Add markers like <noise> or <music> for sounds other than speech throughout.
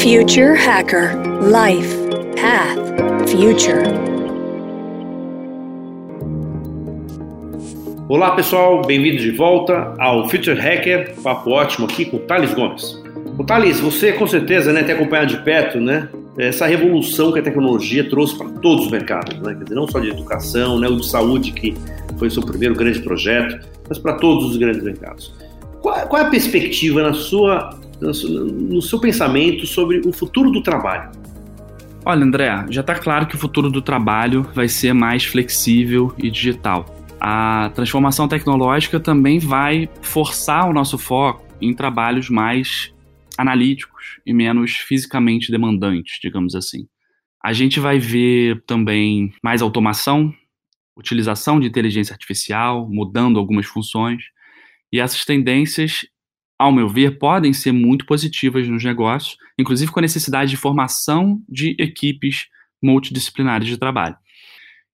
Future Hacker Life Path Future. Olá pessoal, bem-vindos de volta ao Future Hacker, papo ótimo aqui com o Thales Gomes. O Thales, você com certeza né, tem acompanhado de perto né, essa revolução que a tecnologia trouxe para todos os mercados, né? Dizer, não só de educação, né, o de saúde, que foi o seu primeiro grande projeto, mas para todos os grandes mercados. Qual, qual é a perspectiva na sua, no seu pensamento sobre o futuro do trabalho? Olha, André, já está claro que o futuro do trabalho vai ser mais flexível e digital. A transformação tecnológica também vai forçar o nosso foco em trabalhos mais analíticos e menos fisicamente demandantes, digamos assim. A gente vai ver também mais automação, utilização de inteligência artificial, mudando algumas funções, e essas tendências, ao meu ver, podem ser muito positivas nos negócios, inclusive com a necessidade de formação de equipes multidisciplinares de trabalho.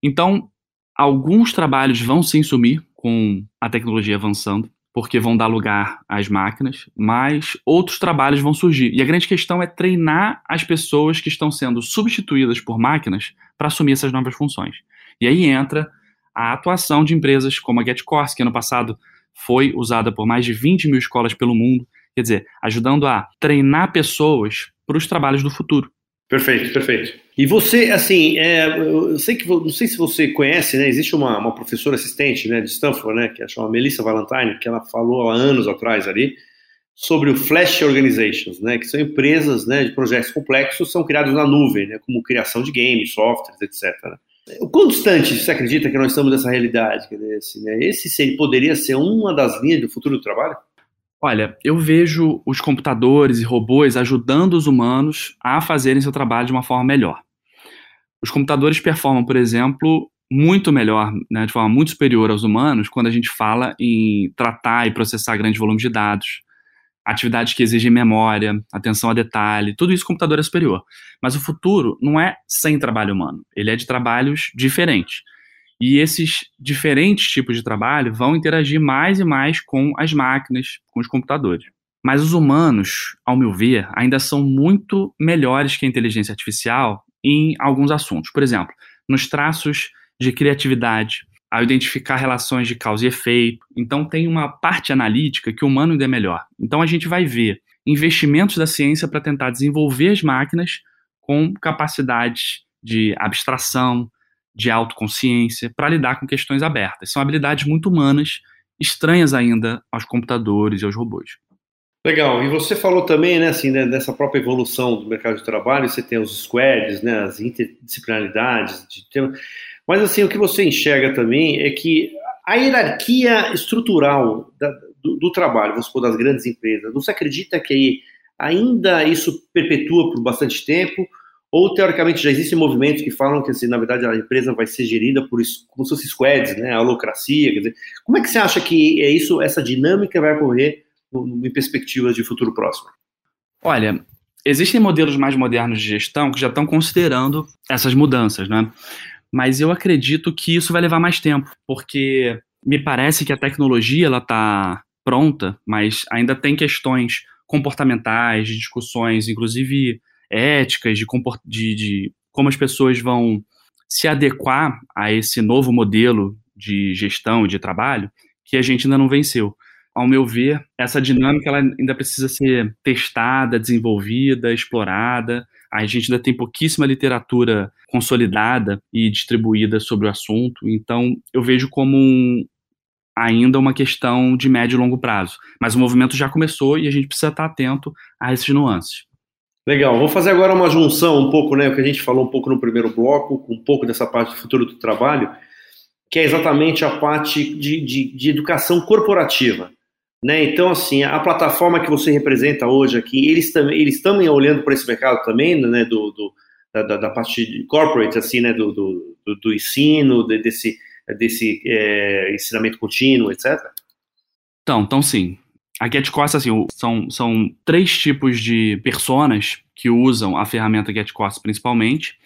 Então, alguns trabalhos vão se sumir com a tecnologia avançando, porque vão dar lugar às máquinas, mas outros trabalhos vão surgir. E a grande questão é treinar as pessoas que estão sendo substituídas por máquinas para assumir essas novas funções. E aí entra a atuação de empresas como a GetCourse, que ano passado foi usada por mais de 20 mil escolas pelo mundo, quer dizer, ajudando a treinar pessoas para os trabalhos do futuro. Perfeito, perfeito. E você, assim, é, eu sei que não sei se você conhece, né? Existe uma, uma professora assistente, né, de Stanford, né, que é chama Melissa Valentine, que ela falou há anos atrás ali sobre o Flash Organizations, né, que são empresas, né, de projetos complexos, são criados na nuvem, né, como criação de games, softwares, etc. Né? O quão distante você acredita que nós estamos dessa realidade? Esse, né? Esse poderia ser uma das linhas do futuro do trabalho? Olha, eu vejo os computadores e robôs ajudando os humanos a fazerem seu trabalho de uma forma melhor. Os computadores performam, por exemplo, muito melhor, né, de forma muito superior aos humanos, quando a gente fala em tratar e processar grandes volumes de dados, atividades que exigem memória, atenção a detalhe, tudo isso computador é superior. Mas o futuro não é sem trabalho humano, ele é de trabalhos diferentes. E esses diferentes tipos de trabalho vão interagir mais e mais com as máquinas, com os computadores. Mas os humanos, ao meu ver, ainda são muito melhores que a inteligência artificial em alguns assuntos. Por exemplo, nos traços de criatividade, ao identificar relações de causa e efeito. Então, tem uma parte analítica que o humano ainda é melhor. Então, a gente vai ver investimentos da ciência para tentar desenvolver as máquinas com capacidades de abstração, de autoconsciência, para lidar com questões abertas. São habilidades muito humanas, estranhas ainda aos computadores e aos robôs. Legal. E você falou também, né, assim, né, dessa própria evolução do mercado de trabalho. Você tem os squads, né, as interdisciplinaridades. De mas assim, o que você enxerga também é que a hierarquia estrutural da, do, do, trabalho, vamos supor, das grandes empresas, você acredita que ainda isso perpetua por bastante tempo? Ou, teoricamente, já existem movimentos que falam que, assim, na verdade, a empresa vai ser gerida por como se fosse squads, né, a holocracia, dizer, como é que você acha que é isso, essa dinâmica vai ocorrer em perspectivas de futuro próximo? Olha, existem modelos mais modernos de gestão que já estão considerando essas mudanças, né? Mas eu acredito que isso vai levar mais tempo, porque me parece que a tecnologia ela está pronta, mas ainda tem questões comportamentais, de discussões, inclusive éticas, de, de, de como as pessoas vão se adequar a esse novo modelo de gestão e de trabalho que a gente ainda não venceu. Ao meu ver, essa dinâmica ela ainda precisa ser testada, desenvolvida, explorada, a gente ainda tem pouquíssima literatura consolidada e distribuída sobre o assunto, então eu vejo como um, ainda uma questão de médio e longo prazo. Mas o movimento já começou e a gente precisa estar atento a esses nuances. Legal, vou fazer agora uma junção um pouco, né, o que a gente falou um pouco no primeiro bloco, com um pouco dessa parte do futuro do trabalho, que é exatamente a parte de, de, de educação corporativa. Né? Então, assim, a plataforma que você representa hoje aqui, eles também eles também olhando para esse mercado também, né, do, do da, da, parte corporate, assim, né, do, do, do ensino, de, desse, desse é, ensinamento contínuo, etc? Então, então sim. A GetCourse, assim, são, são três tipos de personas que usam a ferramenta GetCourse principalmente.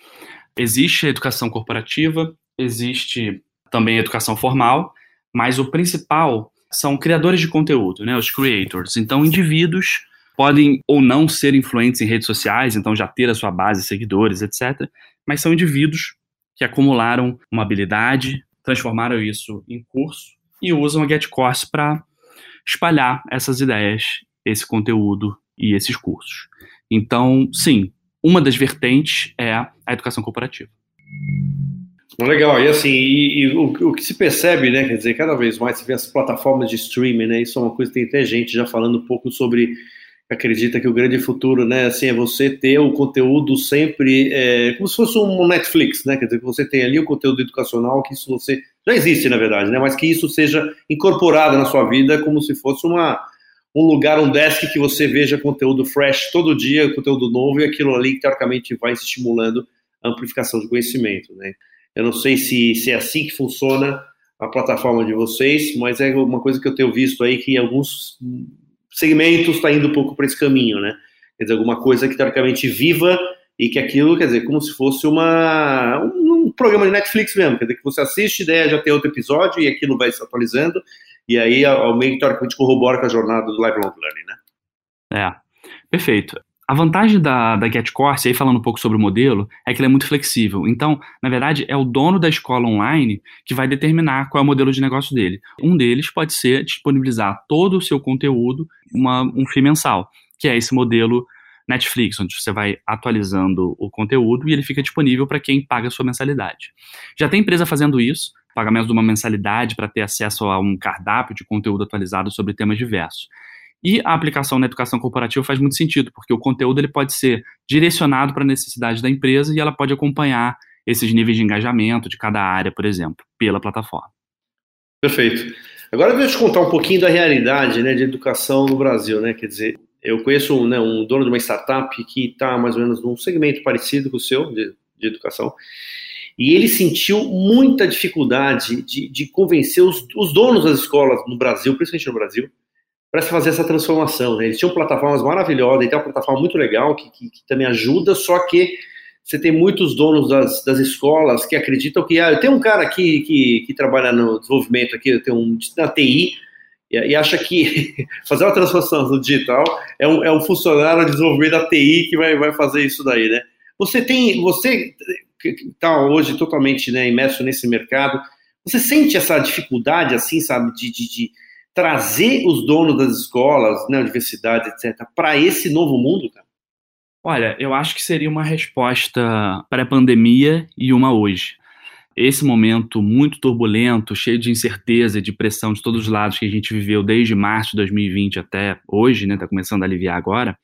Existe a educação corporativa, existe também a educação formal, mas o principal são criadores de conteúdo, né, os creators. Então, indivíduos podem ou não ser influentes em redes sociais, então já ter a sua base seguidores, etc. Mas são indivíduos que acumularam uma habilidade, transformaram isso em curso e usam a GetCourse para espalhar essas ideias, esse conteúdo e esses cursos. Então, sim, uma das vertentes é a educação corporativa. Legal, e assim, e, e o, o, que se percebe, né, quer dizer, cada vez mais se vê as plataformas de streaming, né, isso é uma coisa que tem até gente já falando um pouco sobre, acredita que o grande futuro, né, assim, é você ter o conteúdo sempre, é, como se fosse um Netflix, né, quer dizer, que você tem ali o conteúdo educacional, que isso você, já existe na verdade, né, mas que isso seja incorporado na sua vida como se fosse uma, um lugar, um desk que você veja conteúdo fresh todo dia, conteúdo novo, e aquilo ali, teoricamente, vai estimulando a amplificação de conhecimento, né. Eu não sei se, se é assim que funciona a plataforma de vocês, mas é uma coisa que eu tenho visto aí que alguns segmentos está indo um pouco para esse caminho, né? Quer dizer, alguma coisa que teoricamente viva e que aquilo, quer dizer, como se fosse uma, um, um programa de Netflix mesmo, quer dizer, que você assiste, ideia já tem outro episódio e aquilo vai se atualizando, e aí ao meio teoricamente corrobora com a jornada do lifelong learning, né? É, perfeito. A vantagem da, da GetCourse, aí falando um pouco sobre o modelo, é que ele é muito flexível. Então, na verdade, é o dono da escola online que vai determinar qual é o modelo de negócio dele. Um deles pode ser disponibilizar todo o seu conteúdo uma, um FII mensal, que é esse modelo Netflix, onde você vai atualizando o conteúdo e ele fica disponível para quem paga a sua mensalidade. Já tem empresa fazendo isso, pagamento de uma mensalidade para ter acesso a um cardápio de conteúdo atualizado sobre temas diversos. E a aplicação na educação corporativa faz muito sentido, porque o conteúdo ele pode ser direcionado para a necessidade da empresa e ela pode acompanhar esses níveis de engajamento de cada área, por exemplo, pela plataforma. Perfeito. Agora eu te contar um pouquinho da realidade né, de educação no Brasil. Né? Quer dizer, eu conheço né, um dono de uma startup que está mais ou menos num segmento parecido com o seu, de, de educação, e ele sentiu muita dificuldade de, de convencer os, os donos das escolas no Brasil, principalmente no Brasil, para fazer essa transformação. Né? Eles tinham plataformas maravilhosas, e tem uma plataforma muito legal que, que, que, também ajuda, só que você tem muitos donos das, das escolas que acreditam que. Ah, eu tenho um cara aqui que, que trabalha no desenvolvimento aqui, tenho um na TI, e, e acha que <laughs> fazer uma transformação no digital é um, é um funcionário de desenvolvimento da TI que vai, vai fazer isso daí, né? Você tem. Você está hoje totalmente né, imerso nesse mercado. Você sente essa dificuldade, assim, sabe, de, de, de trazer os donos das escolas, né, universidades, etc., para esse novo mundo, cara? Olha, eu acho que seria uma resposta pré-pandemia e uma hoje. Esse momento muito turbulento, cheio de incerteza e de pressão de todos os lados que a gente viveu desde março de 2020 até hoje, né, está começando a aliviar agora,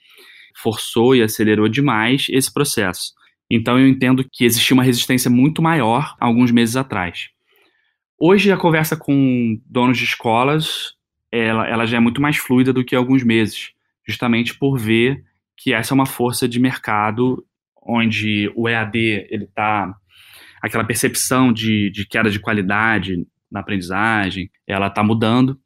forçou e acelerou demais esse processo. Então eu entendo que existia uma resistência muito maior alguns meses atrás. Hoje a conversa com donos de escolas ela, ela já é muito mais fluida do que alguns meses, justamente por ver que essa é uma força de mercado onde o EAD ele está aquela percepção de, de queda de qualidade na aprendizagem, ela está mudando.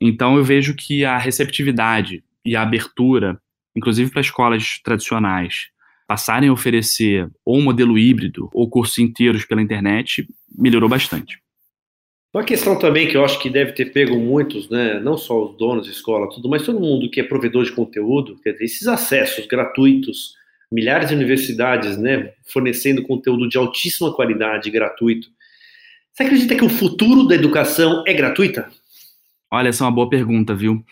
Então eu vejo que a receptividade e a abertura, inclusive para escolas tradicionais, passarem a oferecer ou um modelo híbrido ou cursos inteiros pela internet, melhorou bastante. Uma questão também que eu acho que deve ter pego muitos, né, não só os donos de escola, tudo, mas todo mundo que é provedor de conteúdo, quer dizer, esses acessos gratuitos, milhares de universidades, né, fornecendo conteúdo de altíssima qualidade, gratuito. Você acredita que o futuro da educação é gratuita? Olha, essa é uma boa pergunta, viu?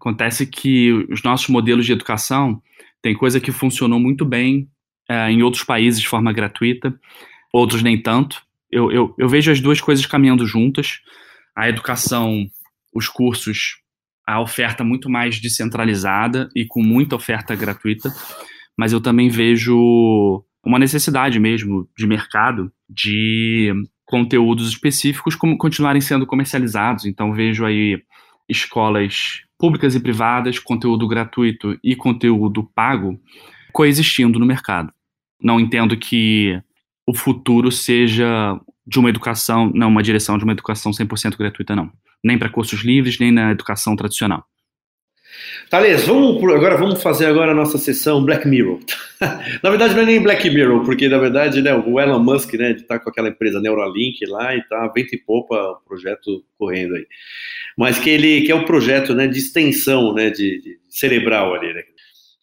Acontece que os nossos modelos de educação tem coisa que funcionou muito bem é, em outros países de forma gratuita, outros nem tanto eu, eu, eu vejo as duas coisas caminhando juntas. A educação, os cursos, a oferta muito mais descentralizada e com muita oferta gratuita, mas eu também vejo uma necessidade mesmo de mercado de conteúdos específicos como continuarem sendo comercializados. Então vejo aí escolas públicas e privadas, conteúdo gratuito e conteúdo pago coexistindo no mercado. Não entendo que o futuro seja de uma educação, não uma direção de uma educação 100% gratuita, não. Nem para cursos livres, nem na educação tradicional. Thales, vamos agora vamos fazer agora a nossa sessão Black Mirror. <laughs> na verdade não é nem Black Mirror, porque na verdade né, o Elon Musk né, está com aquela empresa Neuralink lá e está vento e popa o projeto correndo aí. Mas que ele que é um projeto né, de extensão né, de, de cerebral ali. Né?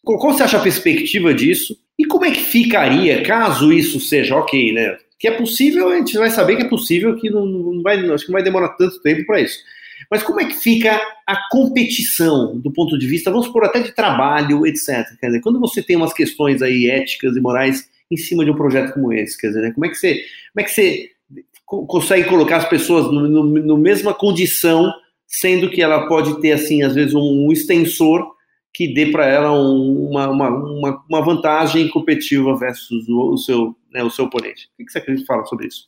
Qual você acha a perspectiva disso? E como é que ficaria caso isso seja ok, né? Que é possível, a gente vai saber que é possível, que não, não vai, acho que não vai demorar tanto tempo para isso. Mas como é que fica a competição do ponto de vista, vamos por até de trabalho, etc. Quer dizer, quando você tem umas questões aí éticas e morais em cima de um projeto como esse, quer dizer, né? como é que você, como é que você consegue colocar as pessoas no, no, no mesma condição, sendo que ela pode ter assim, às vezes um, um extensor que dê para ela uma, uma, uma, uma, vantagem competitiva versus o, o seu, né, o seu oponente. O que você acredita fala sobre isso?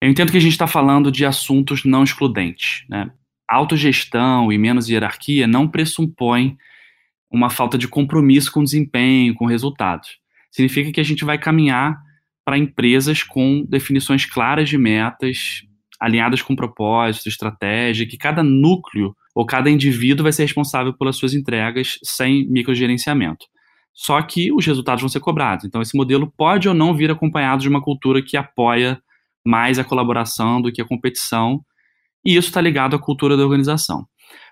Eu entendo que a gente está falando de assuntos não excludentes. Né? Autogestão e menos hierarquia não pressupõe uma falta de compromisso com desempenho, com resultados. Significa que a gente vai caminhar para empresas com definições claras de metas, alinhadas com propósito, estratégia, que cada núcleo ou cada indivíduo vai ser responsável pelas suas entregas sem microgerenciamento. Só que os resultados vão ser cobrados. Então, esse modelo pode ou não vir acompanhado de uma cultura que apoia mais a colaboração do que a competição, e isso está ligado à cultura da organização.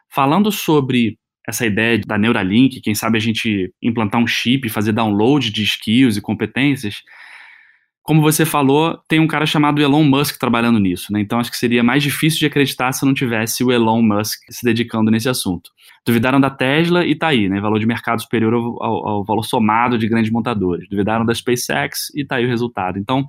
Falando sobre essa ideia da Neuralink, quem sabe a gente implantar um chip, fazer download de skills e competências, como você falou, tem um cara chamado Elon Musk trabalhando nisso, né? Então acho que seria mais difícil de acreditar se não tivesse o Elon Musk se dedicando nesse assunto. Duvidaram da Tesla e tá aí, né? Valor de mercado superior ao, ao, ao valor somado de grandes montadores. Duvidaram da SpaceX e tá aí o resultado. Então,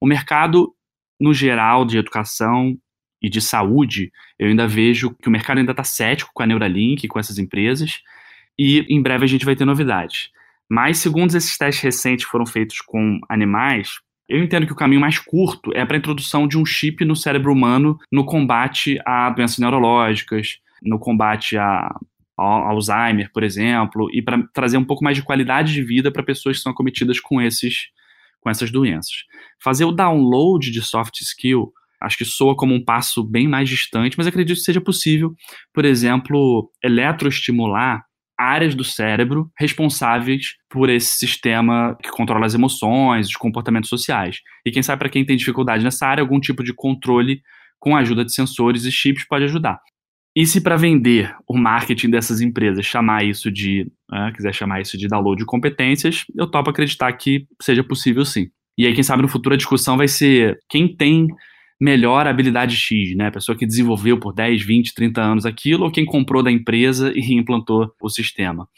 o mercado, no geral, de educação e de saúde, eu ainda vejo que o mercado ainda está cético com a Neuralink, com essas empresas, e em breve a gente vai ter novidades. Mas, segundo esses testes recentes foram feitos com animais, eu entendo que o caminho mais curto é para a introdução de um chip no cérebro humano no combate a doenças neurológicas, no combate a, Alzheimer, por exemplo, e para trazer um pouco mais de qualidade de vida para pessoas que são acometidas com, esses, com essas doenças. Fazer o download de soft skill acho que soa como um passo bem mais distante, mas acredito que seja possível, por exemplo, eletroestimular áreas do cérebro responsáveis por esse sistema que controla as emoções, os comportamentos sociais. E quem sabe para quem tem dificuldade nessa área, algum tipo de controle com a ajuda de sensores e chips pode ajudar. E se para vender o marketing dessas empresas chamar isso de, né, quiser chamar isso de download de competências, eu topo acreditar que seja possível sim. E aí, quem sabe no futuro a discussão vai ser quem tem melhor habilidade X, né? A pessoa que desenvolveu por 10, 20, 30 anos aquilo ou quem comprou da empresa e implantou o sistema.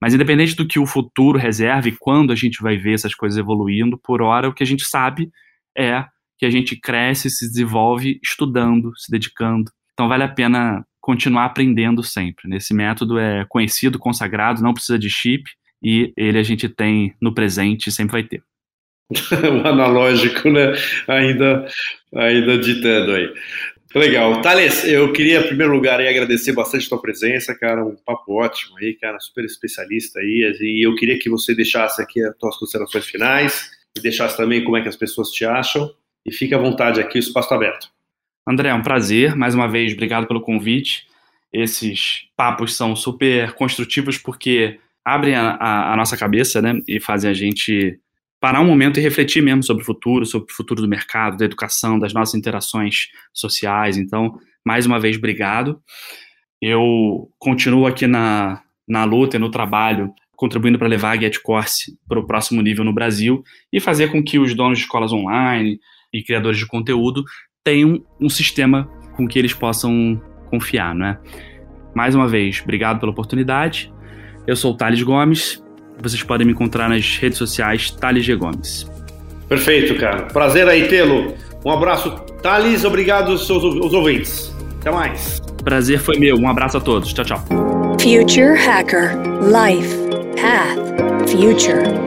Mas independente do que o futuro reserve, quando a gente vai ver essas coisas evoluindo, por hora o que a gente sabe é que a gente cresce, se desenvolve estudando, se dedicando. Então vale a pena continuar aprendendo sempre. Esse método é conhecido, consagrado, não precisa de chip e ele a gente tem no presente e sempre vai ter. <laughs> o analógico, né? Ainda, ainda ditando aí. Legal. Thales, eu queria, em primeiro lugar, aí, agradecer bastante a tua presença, cara. Um papo ótimo aí, cara, super especialista aí. E eu queria que você deixasse aqui as tuas considerações finais e deixasse também como é que as pessoas te acham. E fique à vontade aqui, o espaço está aberto. André, é um prazer. Mais uma vez, obrigado pelo convite. Esses papos são super construtivos porque abrem a, a, a nossa cabeça, né? E fazem a gente parar um momento e refletir mesmo sobre o futuro, sobre o futuro do mercado, da educação, das nossas interações sociais. Então, mais uma vez, obrigado. Eu continuo aqui na, na luta e no trabalho, contribuindo para levar a GetCourse para o próximo nível no Brasil e fazer com que os donos de escolas online e criadores de conteúdo tenham um sistema com que eles possam confiar, não é? Mais uma vez, obrigado pela oportunidade. Eu sou o Thales Gomes vocês podem me encontrar nas redes sociais Thales G. Gomes. Perfeito, cara. Prazer aí tê-lo. Um abraço, Thales. Obrigado aos, aos ouvintes. Até mais. Prazer foi meu. Um abraço a todos. Tchau, tchau. Future Hacker Life Path Future